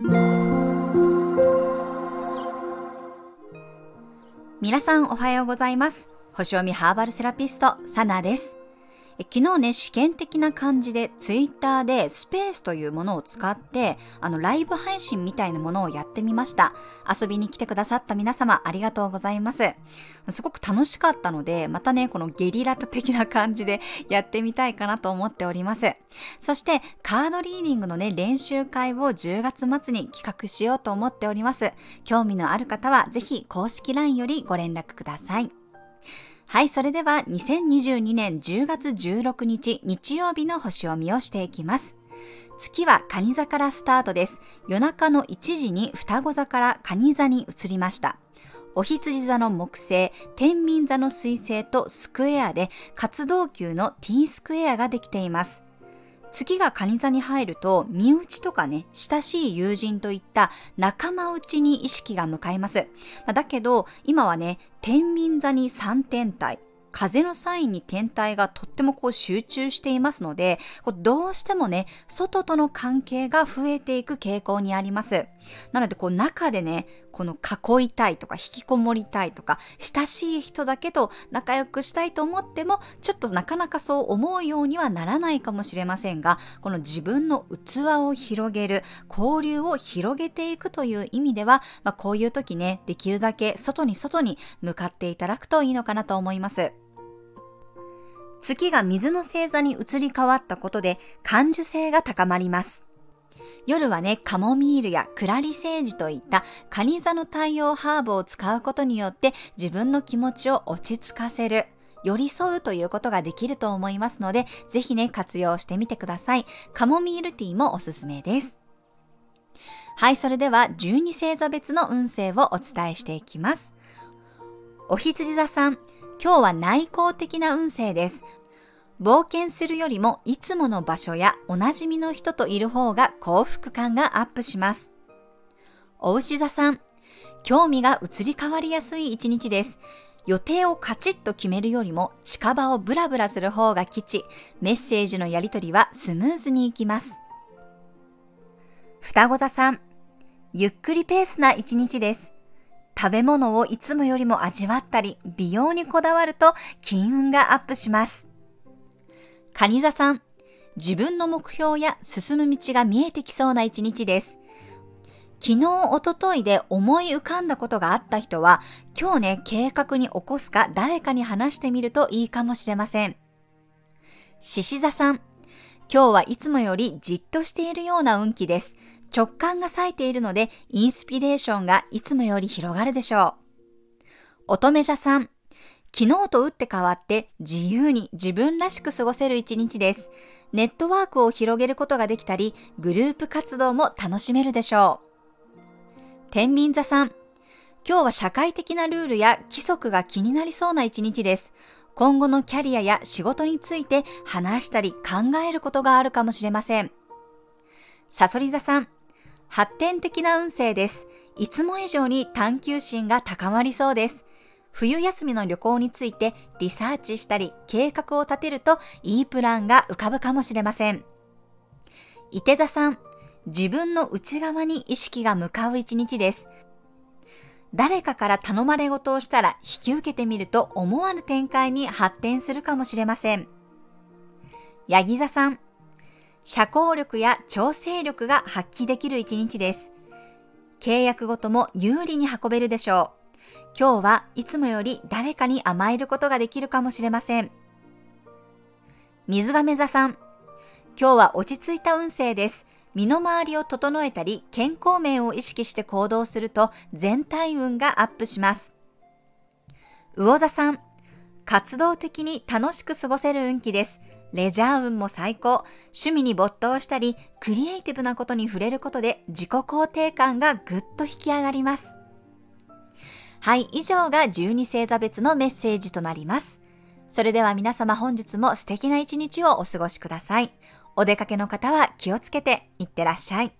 皆さんおはようございます。星読みハーバルセラピストサナです。昨日ね、試験的な感じでツイッターでスペースというものを使って、あのライブ配信みたいなものをやってみました。遊びに来てくださった皆様ありがとうございます。すごく楽しかったので、またね、このゲリラ的な感じで やってみたいかなと思っております。そしてカードリーディングのね、練習会を10月末に企画しようと思っております。興味のある方はぜひ公式 LINE よりご連絡ください。はい、それでは2022年10月16日日曜日の星読みをしていきます。月は蟹座からスタートです。夜中の1時に双子座から蟹座に移りました。お羊座の木星、天秤座の水星とスクエアで活動級の T スクエアができています。月が蟹座に入ると、身内とかね、親しい友人といった仲間内に意識が向かいます。だけど、今はね、天秤座に3天体、風のサインに天体がとってもこう集中していますので、どうしてもね、外との関係が増えていく傾向にあります。なので、こう中でね、この囲いたいとか引きこもりたいとか、親しい人だけと仲良くしたいと思っても、ちょっとなかなかそう思うようにはならないかもしれませんが、この自分の器を広げる、交流を広げていくという意味では、まあ、こういう時ね、できるだけ外に外に向かっていただくといいのかなと思います。月が水の星座に移り変わったことで感受性が高まります。夜はね、カモミールやクラリセージといったカニ座の太陽ハーブを使うことによって自分の気持ちを落ち着かせる、寄り添うということができると思いますので、ぜひね、活用してみてください。カモミールティーもおすすめです。はい、それでは12星座別の運勢をお伝えしていきます。お羊座さん、今日は内向的な運勢です。冒険するよりもいつもの場所やおなじみの人といる方が幸福感がアップします。お牛座さん、興味が移り変わりやすい一日です。予定をカチッと決めるよりも近場をブラブラする方が吉、メッセージのやり取りはスムーズにいきます。双子座さん、ゆっくりペースな一日です。食べ物をいつもよりも味わったり、美容にこだわると金運がアップします。蟹座さん、自分の目標や進む道が見えてきそうな一日です。昨日、おとといで思い浮かんだことがあった人は、今日ね、計画に起こすか誰かに話してみるといいかもしれません。獅子座さん、今日はいつもよりじっとしているような運気です。直感が冴えているので、インスピレーションがいつもより広がるでしょう。乙女座さん、昨日と打って変わって自由に自分らしく過ごせる一日です。ネットワークを広げることができたり、グループ活動も楽しめるでしょう。天秤座さん、今日は社会的なルールや規則が気になりそうな一日です。今後のキャリアや仕事について話したり考えることがあるかもしれません。サソリ座さん、発展的な運勢です。いつも以上に探求心が高まりそうです。冬休みの旅行についてリサーチしたり計画を立てるといいプランが浮かぶかもしれません。伊手座さん、自分の内側に意識が向かう一日です。誰かから頼まれ事をしたら引き受けてみると思わぬ展開に発展するかもしれません。ヤギ座さん、社交力や調整力が発揮できる一日です。契約ごとも有利に運べるでしょう。今日はいつもより誰かに甘えることができるかもしれません。水亀座さん、今日は落ち着いた運勢です。身の回りを整えたり、健康面を意識して行動すると全体運がアップします。魚座さん、活動的に楽しく過ごせる運気です。レジャー運も最高。趣味に没頭したり、クリエイティブなことに触れることで自己肯定感がぐっと引き上がります。はい、以上が12星座別のメッセージとなります。それでは皆様本日も素敵な一日をお過ごしください。お出かけの方は気をつけていってらっしゃい。